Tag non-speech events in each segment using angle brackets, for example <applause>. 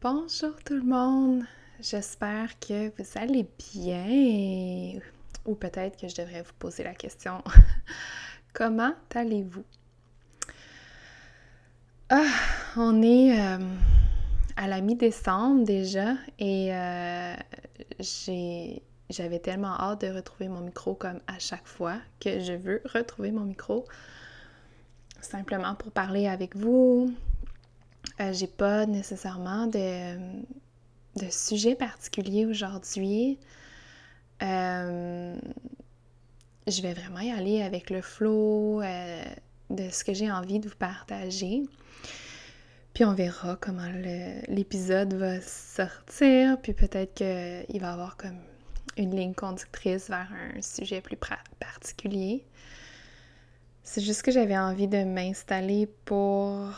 Bonjour tout le monde, j'espère que vous allez bien. Ou peut-être que je devrais vous poser la question <laughs> comment allez-vous? Ah, on est euh, à la mi-décembre déjà et euh, j'avais tellement hâte de retrouver mon micro comme à chaque fois que je veux retrouver mon micro. Simplement pour parler avec vous, euh, j'ai pas nécessairement de, de sujet particulier aujourd'hui. Euh, je vais vraiment y aller avec le flow euh, de ce que j'ai envie de vous partager. Puis on verra comment l'épisode va sortir. Puis peut-être qu'il va y avoir comme une ligne conductrice vers un sujet plus particulier. C'est juste que j'avais envie de m'installer pour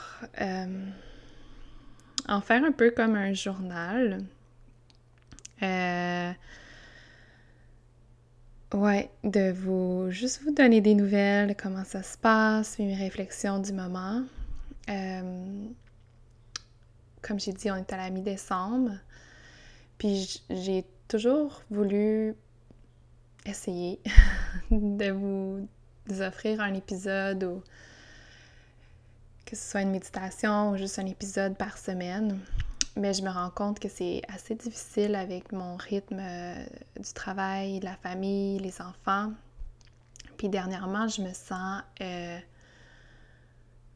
en faire un peu comme un journal. Euh, ouais, de vous juste vous donner des nouvelles, comment ça se passe, mes réflexions du moment. Euh, comme j'ai dit, on est à la mi-décembre. Puis j'ai toujours voulu essayer <laughs> de vous offrir un épisode ou que ce soit une méditation ou juste un épisode par semaine. Mais je me rends compte que c'est assez difficile avec mon rythme euh, du travail, la famille, les enfants. Puis dernièrement, je me sens euh,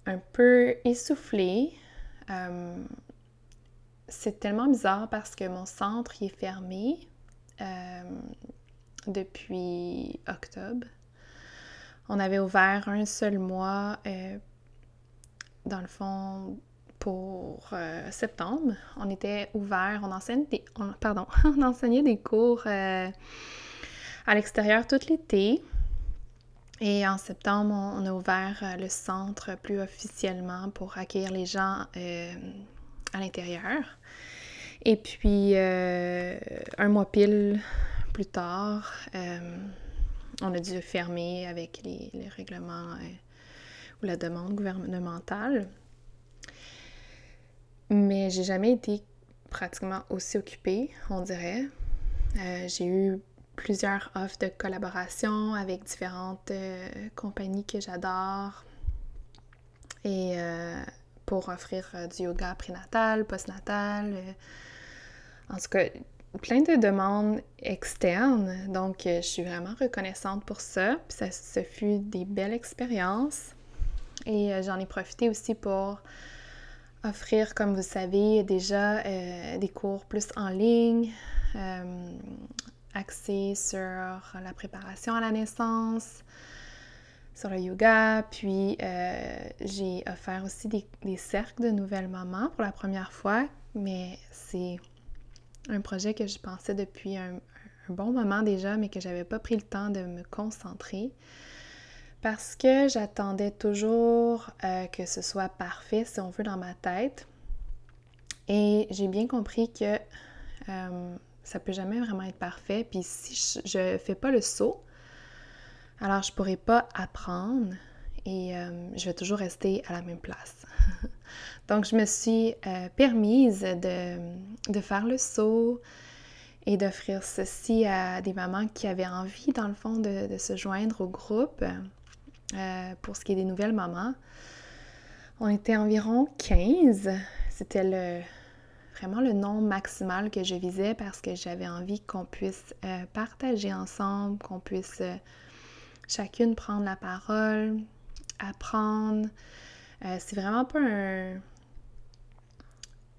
un peu essoufflée. Euh, c'est tellement bizarre parce que mon centre est fermé depuis octobre. On avait ouvert un seul mois dans le fond, pour euh, septembre, on était ouvert, on enseignait des, pardon, <laughs> on enseignait des cours euh, à l'extérieur tout l'été. Et en septembre, on, a ouvert euh, le centre plus officiellement pour accueillir les gens à l'intérieur. Et puis, un mois pile plus tard, on a dû fermer avec les règlements la demande gouvernementale. Mais j'ai jamais été pratiquement aussi occupée, on dirait. Euh, j'ai eu plusieurs offres de collaboration avec différentes euh, compagnies que j'adore. Et euh, pour offrir du yoga prénatal, postnatal. en tout cas, plein de demandes externes. Donc, je suis vraiment reconnaissante pour ça. Puis ça, ça fut des belles expériences. Et euh, j'en ai profité aussi pour offrir, comme vous savez, déjà euh, des cours plus en ligne, euh, axés sur la préparation à la naissance, sur le yoga. Puis j'ai offert aussi des, cercles de nouvelles mamans pour la première fois, mais c'est un projet que je pensais depuis un, un bon moment déjà, mais que j'avais pas pris le temps de me concentrer parce que j'attendais toujours euh, que ce soit parfait, si on veut, dans ma tête. Et j'ai bien compris que euh, ça peut jamais vraiment être parfait. Puis si je ne fais pas le saut, alors je pourrai pas apprendre et euh, je vais toujours rester à la même place. <laughs> Donc je me suis permise de, faire le saut et d'offrir ceci à des mamans qui avaient envie, dans le fond, de se joindre au groupe. Euh, pour ce qui est des nouvelles mamans. On était environ 15. C'était le, vraiment le nombre maximal que je visais parce que j'avais envie qu'on puisse euh, partager ensemble, qu'on puisse euh, chacune prendre la parole, apprendre. c'est vraiment pas un,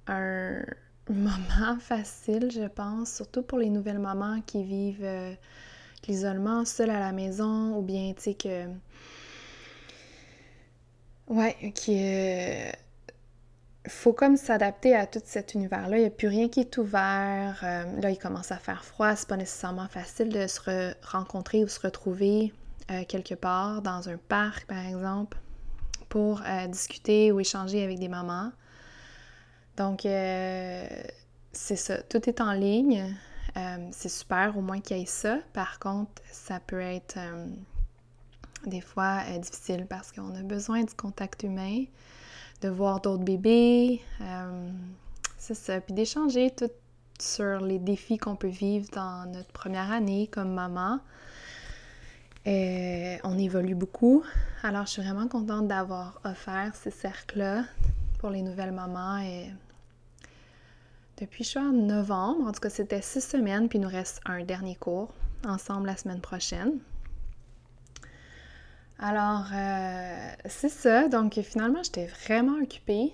un <laughs> moment facile, je pense, surtout pour les nouvelles mamans qui vivent l'isolement seule à la maison ou bien, tu sais, que. Ouais, qui faut comme s'adapter à tout cet univers-là. Il n'y a plus rien qui est ouvert. Euh, là, il commence à faire froid. C'est pas nécessairement facile de se rencontrer ou se retrouver euh, quelque part, dans un parc, par exemple, pour euh, discuter ou échanger avec des mamans. Donc, c'est ça. Tout est en ligne. c'est super, au moins qu'il y ait ça. Par contre, ça peut être des fois difficile parce qu'on a besoin du contact humain de voir d'autres bébés. Euh, c'est ça. Puis d'échanger tout sur les défis qu'on peut vivre dans notre première année comme maman. Et on évolue beaucoup. Alors, je suis vraiment contente d'avoir offert ces cercles-là pour les nouvelles mamans. Depuis, je suis en novembre. En tout cas, c'était six semaines, puis il nous reste un dernier cours ensemble la semaine prochaine. Alors, euh, c'est ça. Donc, finalement, j'étais vraiment occupée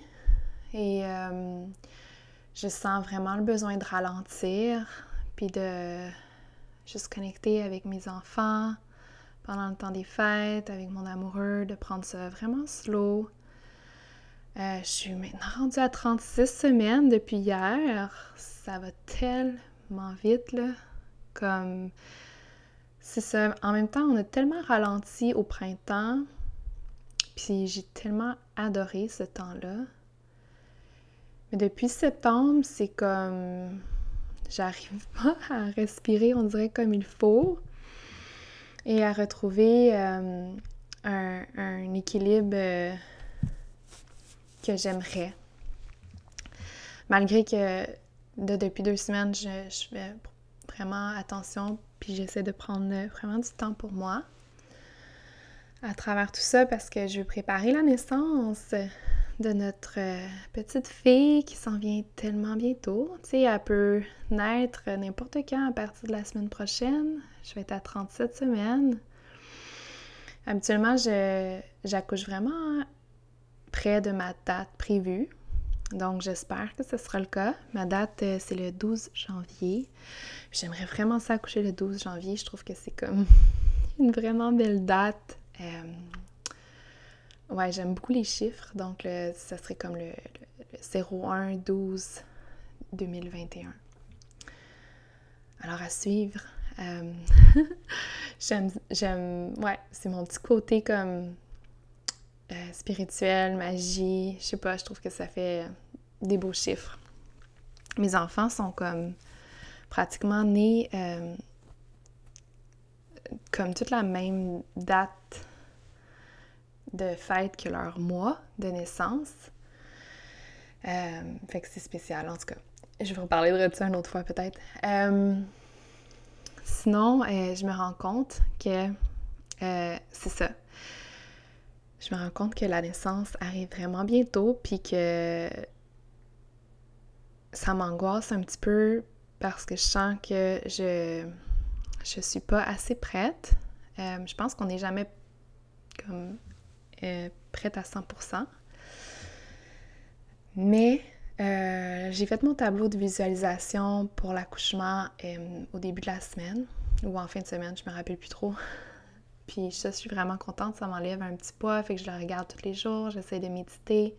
et euh, je sens vraiment le besoin de ralentir, puis de juste connecter avec mes enfants pendant le temps des fêtes, avec mon amoureux, de prendre ça vraiment slow. Euh, je suis maintenant rendue à 36 semaines depuis hier. Ça va tellement vite, là. Comme c'est ça. En même temps, on a tellement ralenti au printemps, puis j'ai tellement adoré ce temps-là. Mais depuis septembre, c'est comme j'arrive <laughs> pas à respirer, on dirait comme il faut, et à retrouver euh, un, équilibre euh, que j'aimerais. Malgré que depuis deux semaines, je fais vraiment attention puis j'essaie de prendre vraiment du temps pour moi à travers tout ça parce que je veux préparer la naissance de notre euh, petite fille qui s'en vient tellement bientôt. Tu sais, elle peut naître n'importe quand à partir de la semaine prochaine. Je vais être à 37 semaines. Habituellement, j'accouche vraiment près de ma date prévue. Donc, j'espère que ce sera le cas. Ma date, euh, c'est le 12 janvier. J'aimerais vraiment s'accoucher le 12 janvier. Je trouve que c'est comme <laughs> une vraiment belle date. Euh, ouais, j'aime beaucoup les chiffres. Donc, ça serait comme le, 01 12 2021. Alors, à suivre. Euh, <laughs> j'aime, ouais, c'est mon petit côté comme spirituel, magie. Je sais pas, je trouve que ça fait des beaux chiffres. Mes enfants sont comme pratiquement nés euh, comme toute la même date de fête que leur mois de naissance. Euh, fait que c'est spécial, en tout cas. Je vais vous parler de ça une autre fois, peut-être. Euh, sinon, je me rends compte que c'est ça. Je me rends compte que la naissance arrive vraiment bientôt, puis que ça m'angoisse un petit peu parce que je sens que je je suis pas assez prête. Euh, je pense qu'on n'est jamais comme euh, prête à 100%. Mais euh, j'ai fait mon tableau de visualisation pour l'accouchement au début de la semaine ou en fin de semaine, je me rappelle plus trop. Puis je suis vraiment contente, ça m'enlève un petit poids, fait que je le regarde tous les jours, j'essaie de méditer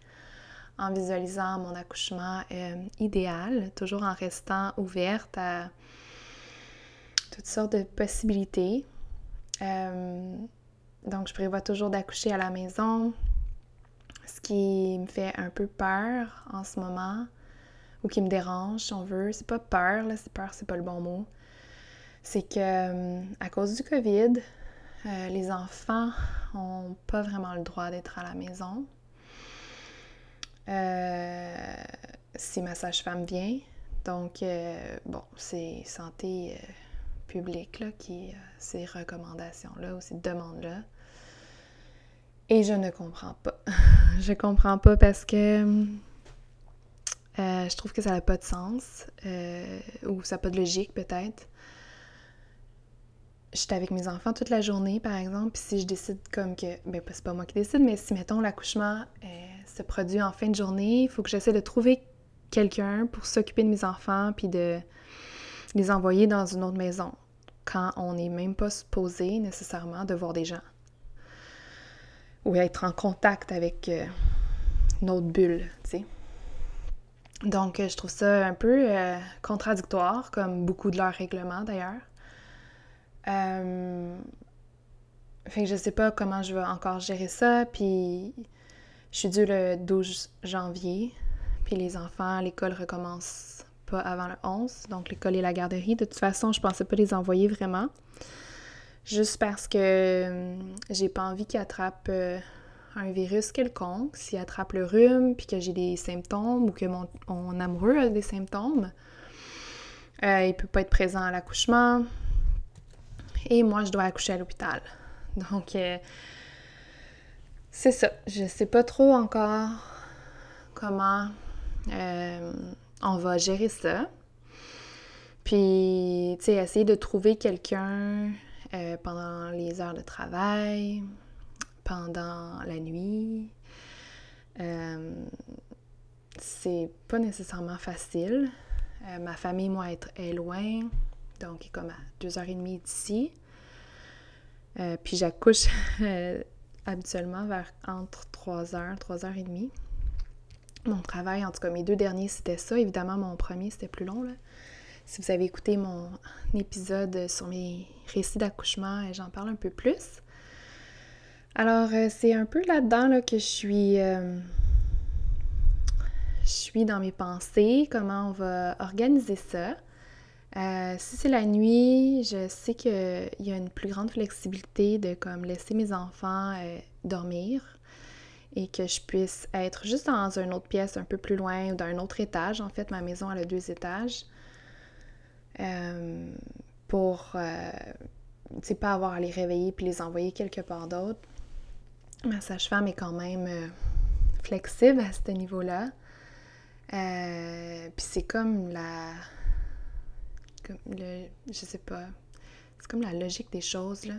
en visualisant mon accouchement euh, idéal, toujours en restant ouverte à toutes sortes de possibilités. Euh, donc, je prévois toujours d'accoucher à la maison, ce qui me fait un peu peur en ce moment, ou qui me dérange, si on veut. C'est pas peur, là, c'est peur, c'est pas le bon mot. C'est que, euh, à cause du COVID, les enfants n'ont pas vraiment le droit d'être à la maison. Euh, si ma sage-femme vient. Donc, euh, bon, c'est santé euh, publique là, qui ces recommandations-là ou ces demandes-là. Et je ne comprends pas. <laughs> je comprends pas parce que je trouve que ça n'a pas de sens, ou ça n'a pas de logique peut-être. J'étais avec mes enfants toute la journée, par exemple, puis si je décide comme que, ben c'est pas moi qui décide, mais si, mettons, l'accouchement se produit en fin de journée, il faut que j'essaie de trouver quelqu'un pour s'occuper de mes enfants, puis de les envoyer dans une autre maison, quand on n'est même pas supposé nécessairement de voir des gens ou être en contact avec euh, une autre bulle. Donc, euh, je trouve ça un peu euh, contradictoire, comme beaucoup de leurs règlements d'ailleurs. Fait que je sais pas comment je vais encore gérer ça, puis je suis due le 12 janvier, puis les enfants, l'école recommence pas avant le 11, donc l'école et la garderie. De toute façon, je pensais pas les envoyer vraiment juste parce que hum, j'ai pas envie qu'il attrape euh, un virus quelconque, s'il attrape le rhume, puis que j'ai des symptômes ou que mon, amoureux a des symptômes. Euh, il peut pas être présent à l'accouchement. Et moi, je dois accoucher à l'hôpital. Donc, euh, c'est ça. Je sais pas trop encore comment on va gérer ça. Puis, tu sais, essayer de trouver quelqu'un euh, pendant les heures de travail, pendant la nuit. Euh, c'est pas nécessairement facile. Euh, ma famille, moi, est, loin, donc est comme à deux heures et demie d'ici. puis j'accouche <laughs> habituellement vers entre 3 heures, 3 heures et demie. Mon travail, en tout cas mes deux derniers, c'était ça. Évidemment, mon premier, c'était plus long. Là. Si vous avez écouté mon épisode sur mes récits d'accouchement, euh, j'en parle un peu plus. Alors, euh, c'est un peu là-dedans que je suis. Euh, je suis dans mes pensées, comment on va organiser ça. Si c'est la nuit, je sais qu'il y a une plus grande flexibilité de comme laisser mes enfants dormir et que je puisse être juste dans une autre pièce un peu plus loin ou dans un autre étage. En fait, ma maison a deux étages. Euh, pour euh, pas avoir à les réveiller puis les envoyer quelque part d'autre. Ma sage-femme est quand même euh, flexible à ce niveau-là. puis c'est comme la. Comme je sais pas. C'est comme la logique des choses, là.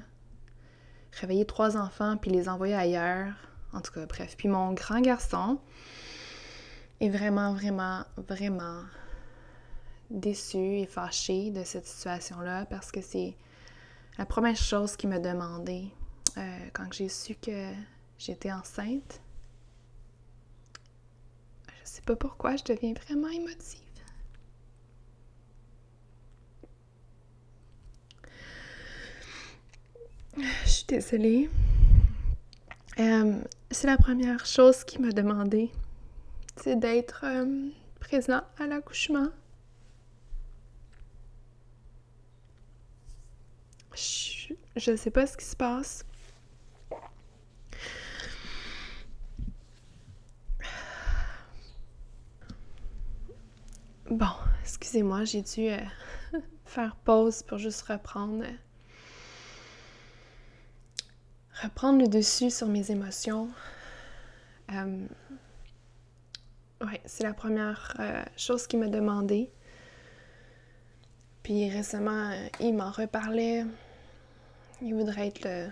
Réveiller trois enfants puis les envoyer ailleurs. En tout cas, bref. Puis mon grand garçon est vraiment, vraiment, vraiment déçue et fâchée de cette situation-là parce que c'est la première chose qu'il m'a demandé euh, quand j'ai su que j'étais enceinte. Je sais pas pourquoi, je deviens vraiment émotive. Je suis désolée. Euh, c'est la première chose qu'il m'a demandé. C'est d'être euh, présent à l'accouchement. Je, ne sais pas ce qui se passe. Bon, excusez-moi, j'ai dû euh, <laughs> faire pause pour juste reprendre reprendre le dessus sur mes émotions. Euh, ouais, c'est la première euh, chose qu'il m'a demandé. Puis récemment, il m'en reparlait. Il voudrait être le.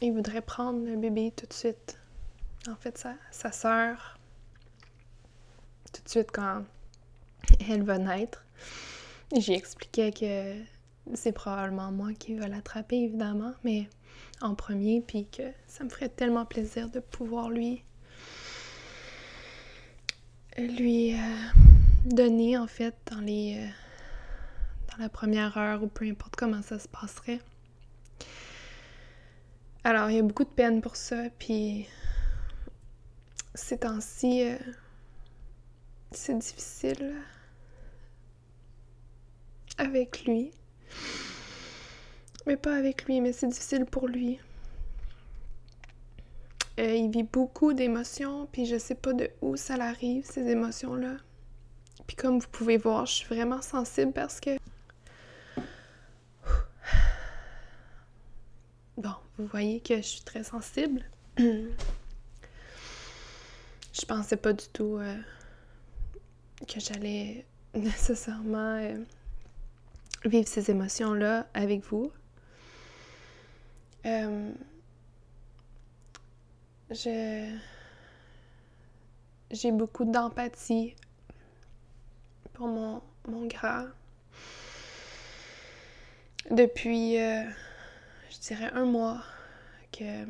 Il voudrait prendre le bébé tout de suite. En fait, sa, sa sœur, tout de suite quand elle va naître. J'ai expliqué que c'est probablement moi qui vais l'attraper, évidemment, mais en premier, puis que ça me ferait tellement plaisir de pouvoir lui. lui euh, donner, en fait, dans les. Euh, la première heure ou peu importe comment ça se passerait. Alors, il y a beaucoup de peine pour ça, puis ces temps-ci, euh, c'est difficile avec lui. Mais pas avec lui, mais c'est difficile pour lui. Euh, il vit beaucoup d'émotions, puis je sais pas de où ça arrive, ces émotions-là. Puis comme vous pouvez voir, je suis vraiment sensible parce que Bon, vous voyez que je suis très sensible. <clears throat> je pensais pas du tout euh, que j'allais <laughs> nécessairement euh, vivre ces émotions-là avec vous. Euh, j'ai beaucoup d'empathie pour mon, mon grand. Depuis, euh, je dirais, un mois que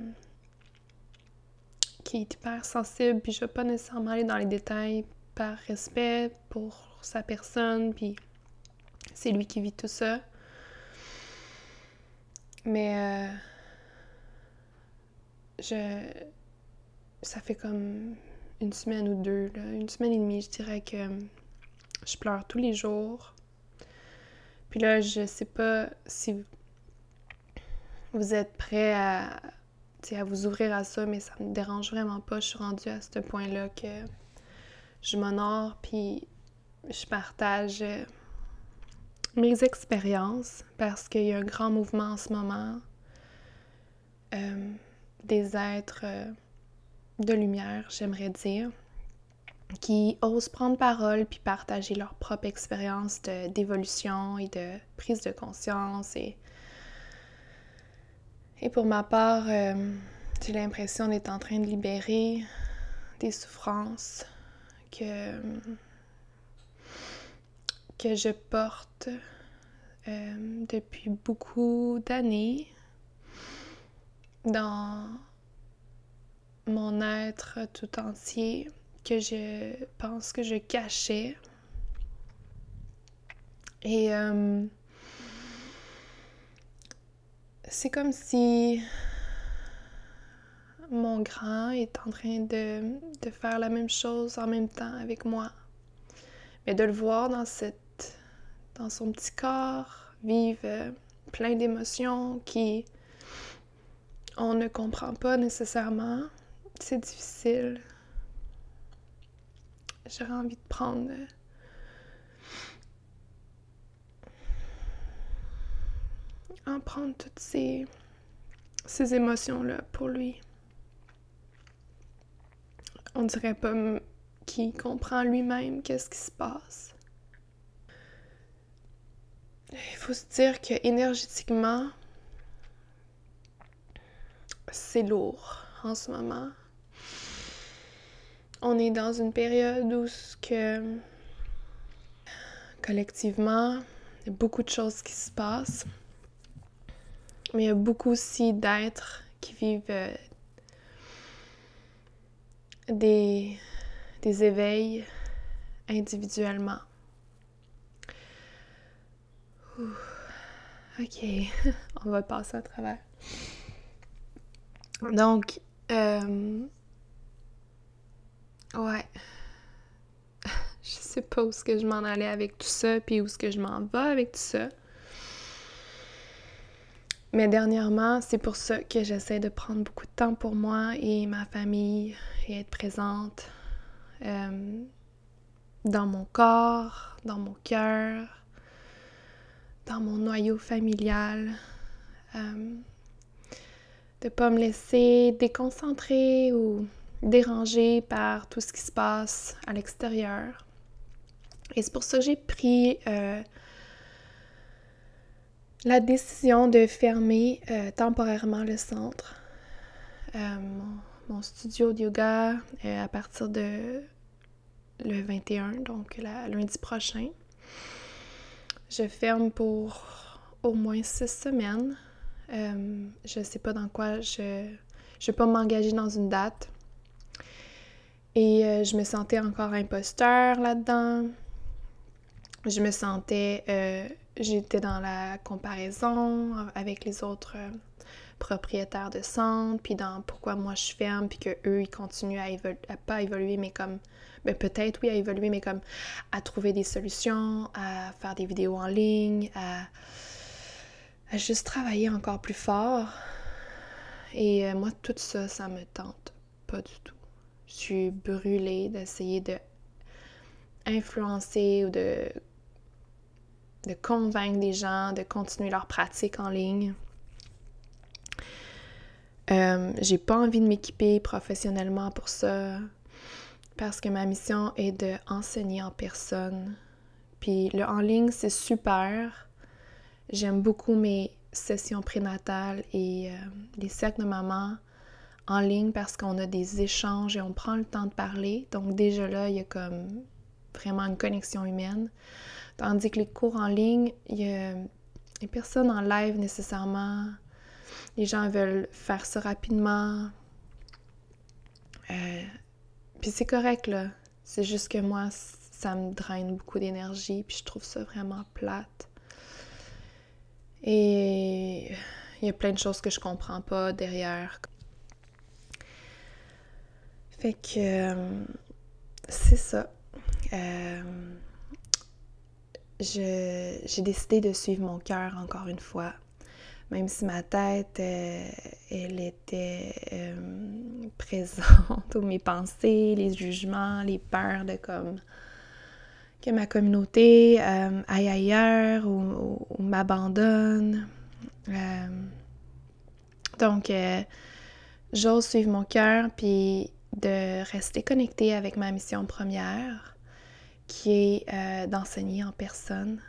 qui est hyper sensible, puis je vais pas nécessairement aller dans les détails par respect pour sa personne, puis c'est lui qui vit tout ça. Mais euh, je. Ça fait comme une semaine ou deux, une semaine et demie, je dirais que je pleure tous les jours. Puis là, je sais pas si vous êtes prêts à, à vous ouvrir à ça, mais ça me dérange vraiment pas. Je suis rendue à ce point-là que je m'honore, puis je partage euh, mes expériences parce qu'il y a un grand mouvement en ce moment euh, des êtres euh, de lumière, j'aimerais dire, qui osent prendre parole puis partager leur propre expérience d'évolution et de prise de conscience. Et, et pour ma part, j'ai l'impression d'être en train de libérer des souffrances que que je porte euh, depuis beaucoup d'années dans mon être tout entier que je pense que je cachais. Et euh, c'est comme si mon grand est en train de, de, faire la même chose en même temps avec moi. Mais de le voir dans cette dans son petit corps, vivre euh, plein d'émotions qui on ne comprend pas nécessairement. C'est difficile. J'aurais envie de prendre euh, en prendre toutes ces, ces émotions-là pour lui. On dirait pas qu'il comprend lui-même qu'est-ce qui se passe. Il faut se dire que énergétiquement, c'est lourd en ce moment. On est dans une période où collectivement, il y a beaucoup de choses qui se passent. Mais il y a beaucoup aussi d'êtres qui vivent euh, des, des éveils individuellement. Ok, <laughs> on va passer à travers. Donc, euh... ouais. <laughs> je sais pas où est-ce que je m'en allais avec tout ça, puis où est-ce que je m'en vais avec tout ça. Mais dernièrement, c'est pour ça que j'essaie de prendre beaucoup de temps pour moi et ma famille et être présente euh, dans mon corps, dans mon cœur, dans mon noyau familial, euh, de pas me laisser déconcentrer ou déranger par tout ce qui se passe à l'extérieur. Et c'est pour ça que j'ai pris euh, la décision de fermer euh, temporairement le centre. Mon, studio de yoga à partir de le 21, donc lundi prochain. Je ferme pour au moins six semaines. Euh, je ne sais pas dans quoi je ne vais pas m'engager dans une date. Et euh, je me sentais encore imposteur là-dedans. Je me sentais. Euh, j'étais dans la comparaison avec les autres propriétaires de centre, puis dans pourquoi moi je ferme, puis qu'eux, ils continuent à, à pas évoluer, mais comme ben, peut-être oui à évoluer, mais comme à trouver des solutions, à faire des vidéos en ligne, à, juste travailler encore plus fort. Et euh, moi, tout ça, ça me tente pas du tout. Je suis brûlée d'essayer de influencer ou de, de convaincre des gens de continuer leur pratique en ligne. Euh, j'ai pas envie de m'équiper professionnellement pour ça. parce que ma mission est de enseigner en personne. Puis le en ligne, c'est super. J'aime beaucoup mes sessions prénatales et euh, les cercles de maman en ligne parce qu'on a des échanges et on prend le temps de parler. Donc déjà là, il y a comme vraiment une connexion humaine. Tandis que les cours en ligne, il y a les personnes en live nécessairement. Les gens veulent faire ça rapidement. Euh, puis c'est correct, là. C'est juste que moi, ça me draine beaucoup d'énergie, puis je trouve ça vraiment plate. Et il y a plein de choses que je comprends pas derrière. Fait que euh, c'est ça. Euh, j'ai décidé de suivre mon cœur encore une fois. Même si ma tête, euh, elle était <laughs> présente, ou mes pensées, les jugements, les peurs de comme que ma communauté aille ailleurs ou, m'abandonne. donc, j'ose suivre mon cœur, puis de rester connecté avec ma mission première, qui est euh, d'enseigner en personne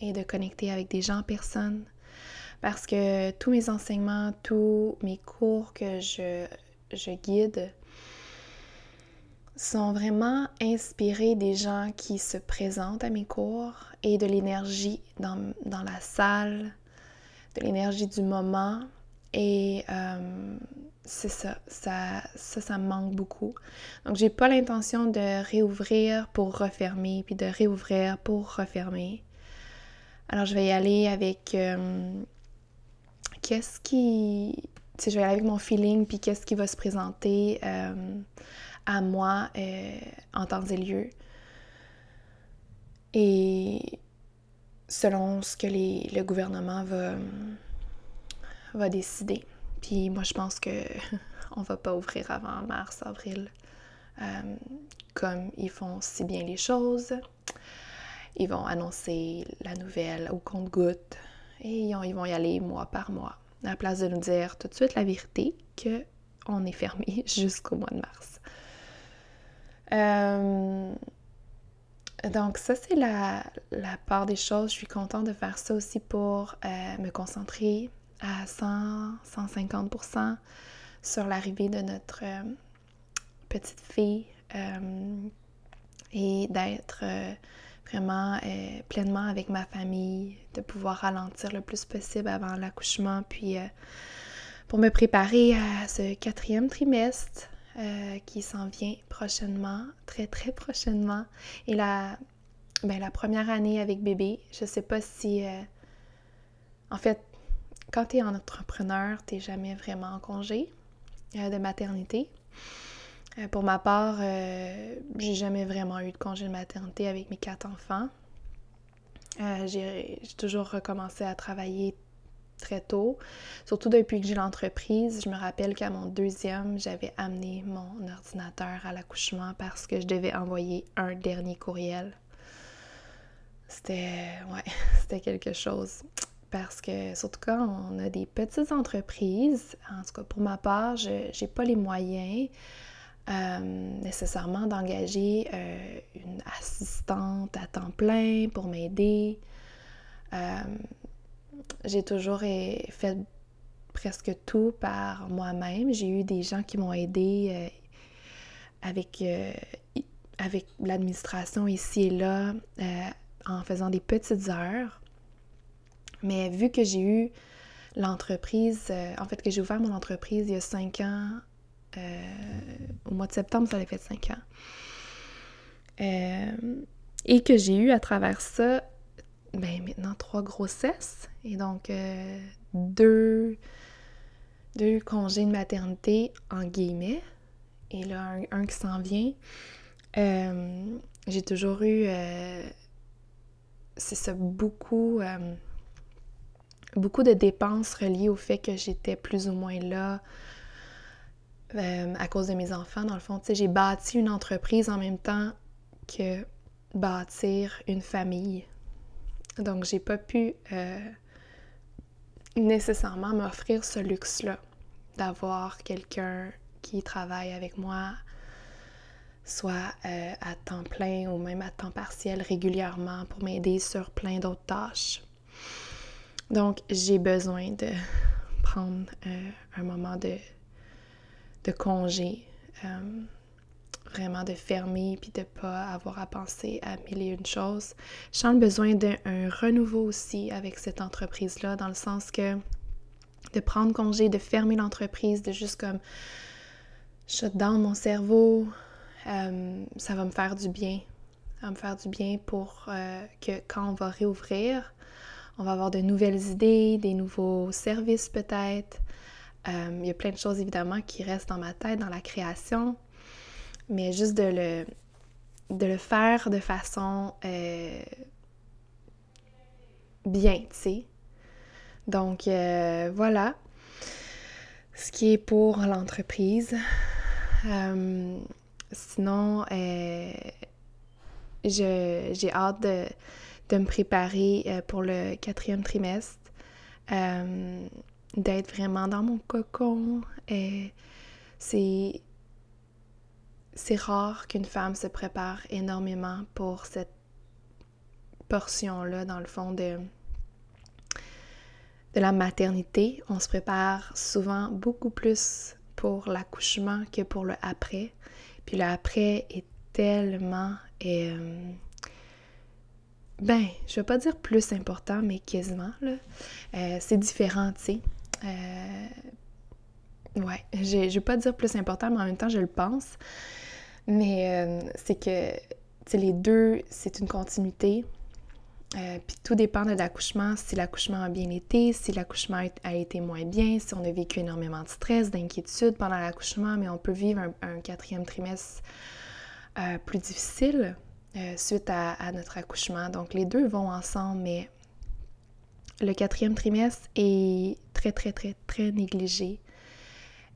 et de connecter avec des gens en personne. Parce que tous mes enseignements, tous mes cours que je, je guide sont vraiment inspirés des gens qui se présentent à mes cours et de l'énergie dans, dans, la salle, de l'énergie du moment. Et euh, c'est ça, ça, ça, ça me manque beaucoup. Donc, j'ai pas l'intention de réouvrir pour refermer, puis de réouvrir pour refermer. Alors, je vais y aller avec euh, qu'est-ce qui. Tu sais, je vais aller avec mon feeling, puis qu'est-ce qui va se présenter euh, à moi euh, en temps et lieu. Et selon ce que le gouvernement va, va décider. Puis moi, je pense que <laughs> on va pas ouvrir avant mars, avril. Euh, comme ils font si bien les choses, ils vont annoncer la nouvelle au compte-goutte et ils vont y aller mois par mois, à la place de nous dire tout de suite la vérité que on est fermé <laughs> jusqu'au mois de mars. Euh, donc ça, c'est la, part des choses. Je suis contente de faire ça aussi pour euh, me concentrer à 100, 150% sur l'arrivée de notre euh, petite fille et d'être euh, vraiment pleinement avec ma famille, de pouvoir ralentir le plus possible avant l'accouchement, puis pour me préparer à ce quatrième trimestre qui s'en vient prochainement, très très prochainement. Et la, ben, la première année avec bébé, je sais pas si... en fait, quand tu es entrepreneur, tu jamais vraiment en congé euh, de maternité. Euh, pour ma part, euh, j'ai jamais vraiment eu de congé de maternité avec mes quatre enfants. j'ai toujours recommencé à travailler très tôt, surtout depuis que j'ai l'entreprise. Je me rappelle qu'à mon deuxième, j'avais amené mon ordinateur à l'accouchement parce que je devais envoyer un dernier courriel. C'était ouais, <laughs> c'était quelque chose. Parce que, surtout quand on a des petites entreprises, en tout cas pour ma part, je n'ai pas les moyens euh, nécessairement d'engager euh, une assistante à temps plein pour m'aider. Euh, j'ai toujours fait presque tout par moi-même. J'ai eu des gens qui m'ont aidé avec, avec l'administration ici et là en faisant des petites heures. Mais vu que j'ai eu l'entreprise, en fait que j'ai ouvert mon entreprise il y a cinq ans, au mois de septembre, ça avait fait cinq ans. Euh, et que j'ai eu à travers ça, ben maintenant trois grossesses et donc deux, deux congés de maternité en guillemets et là un, un qui s'en vient. j'ai toujours eu, c'est ça, beaucoup beaucoup de dépenses reliées au fait que j'étais plus ou moins là euh, à cause de mes enfants. Dans le fond, j'ai bâti une entreprise en même temps que bâtir une famille. Donc, j'ai pas pu euh, nécessairement m'offrir ce luxe-là d'avoir quelqu'un qui travaille avec moi soit à temps plein ou même à temps partiel régulièrement pour m'aider sur plein d'autres tâches. Donc, j'ai besoin de <laughs> prendre un moment de, de congé vraiment de fermer puis de pas avoir à penser à mille et une choses. Je sens le besoin d'un renouveau aussi avec cette entreprise-là, dans le sens que de prendre congé, de fermer l'entreprise, de juste comme shut down mon cerveau, euh, ça va me faire du bien. Ça va me faire du bien pour euh, que quand on va réouvrir, on va avoir de nouvelles idées, des nouveaux services peut-être. Euh, il y a plein de choses évidemment qui restent dans ma tête, dans la création mais juste de le, de le faire de façon euh, bien, tu sais. Donc euh, voilà ce qui est pour l'entreprise. Sinon, j'ai hâte de, de, me préparer pour le quatrième trimestre, d'être vraiment dans mon cocon. C'est c'est rare qu'une femme se prépare énormément pour cette portion-là, dans le fond, de, de la maternité. On se prépare souvent beaucoup plus pour l'accouchement que pour le après. Puis le après est tellement... Euh, ben, je vais pas dire plus important, mais quasiment, là. Euh, c'est différent, tu sais. Euh, ouais, je vais pas dire plus important, mais en même temps, je le pense. Mais euh, c'est que les deux, c'est une continuité. Euh, puis tout dépend de l'accouchement, si l'accouchement a bien été, si l'accouchement a été moins bien, si on a vécu énormément de stress, d'inquiétude pendant l'accouchement, mais on peut vivre un, quatrième trimestre plus difficile suite à, notre accouchement. Donc les deux vont ensemble, mais le quatrième trimestre est très, très, très, très négligé.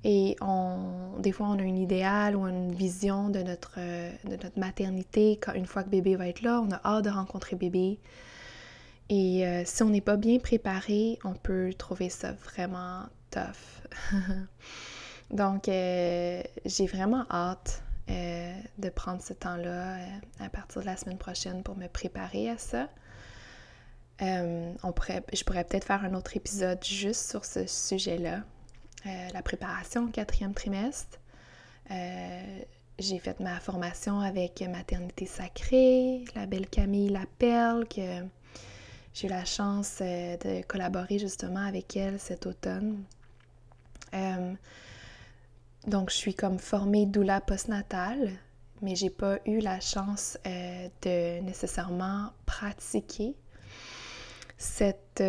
Et on, des fois, on a un idéal ou une vision de notre, de notre maternité. Quand, une fois que bébé va être là, on a hâte de rencontrer bébé. Et euh, si on n'est pas bien préparé, on peut trouver ça vraiment tough. <laughs> Donc, euh, j'ai vraiment hâte euh, de prendre ce temps-là à partir de la semaine prochaine pour me préparer à ça. On pourrait, je pourrais peut-être faire un autre épisode juste sur ce sujet-là. Euh, la préparation au quatrième trimestre. Euh, j'ai fait ma formation avec Maternité Sacrée, la belle Camille Laperle, que j'ai eu la chance euh, de collaborer justement avec elle cet automne. donc, je suis comme formée doula postnatale, mais j'ai pas eu la chance de nécessairement pratiquer cette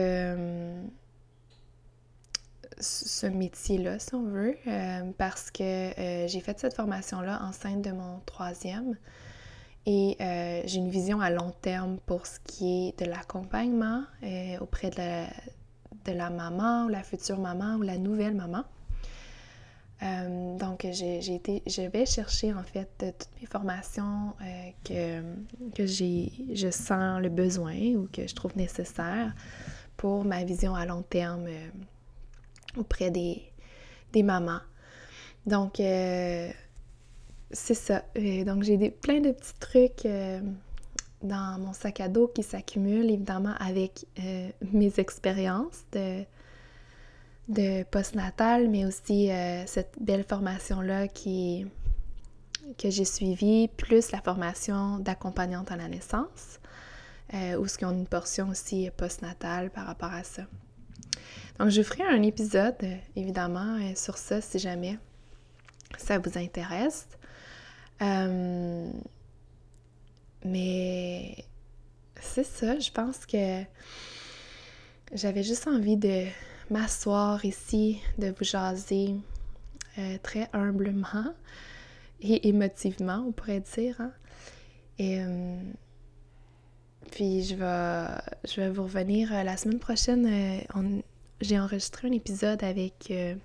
ce métier-là, si on veut, euh, parce que euh, j'ai fait cette formation-là enceinte de mon troisième et euh, j'ai une vision à long terme pour ce qui est de l'accompagnement auprès de la, de la, maman ou la future maman ou la nouvelle maman. Donc, j'ai été, je vais chercher en fait toutes mes formations que, que je sens le besoin ou que je trouve nécessaire pour ma vision à long terme auprès des, des mamans. Donc, euh, c'est ça. donc, j'ai plein de petits trucs euh, dans mon sac à dos qui s'accumulent, évidemment, avec euh, mes expériences de, de postnatal, mais aussi cette belle formation-là qui, que j'ai suivie, plus la formation d'accompagnante à la naissance, où ce qu'ils ont une portion aussi postnatale par rapport à ça. Donc, je ferai un épisode, euh, évidemment, euh, sur ça si jamais ça vous intéresse. Euh, mais c'est ça, je pense que j'avais juste envie de m'asseoir ici, de vous jaser très humblement <laughs> et émotivement, on pourrait dire. Hein. Et puis je vais, vous revenir la semaine prochaine. J'ai enregistré un épisode avec euh,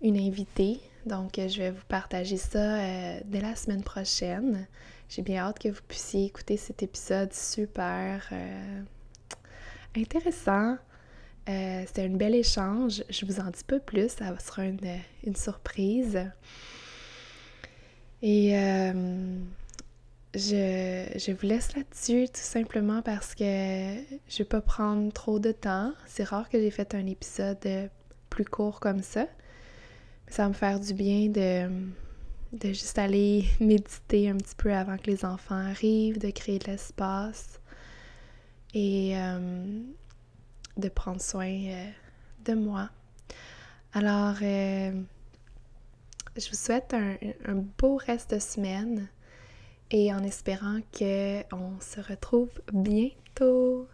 une invitée. Donc, euh, je vais vous partager ça euh, dès la semaine prochaine. J'ai bien hâte que vous puissiez écouter cet épisode super intéressant. C'était un bel échange. Je vous en dis pas plus, ça sera une, une surprise. Et euh, je, je, vous laisse là-dessus tout simplement parce que je vais pas prendre trop de temps. C'est rare que j'ai fait un épisode plus court comme ça. Ça va me faire du bien de, de juste aller <laughs> méditer un petit peu avant que les enfants arrivent, de créer de l'espace et euh, de prendre soin euh, de moi. Alors, euh, je vous souhaite un, un, beau reste de semaine et en espérant qu'on se retrouve bientôt.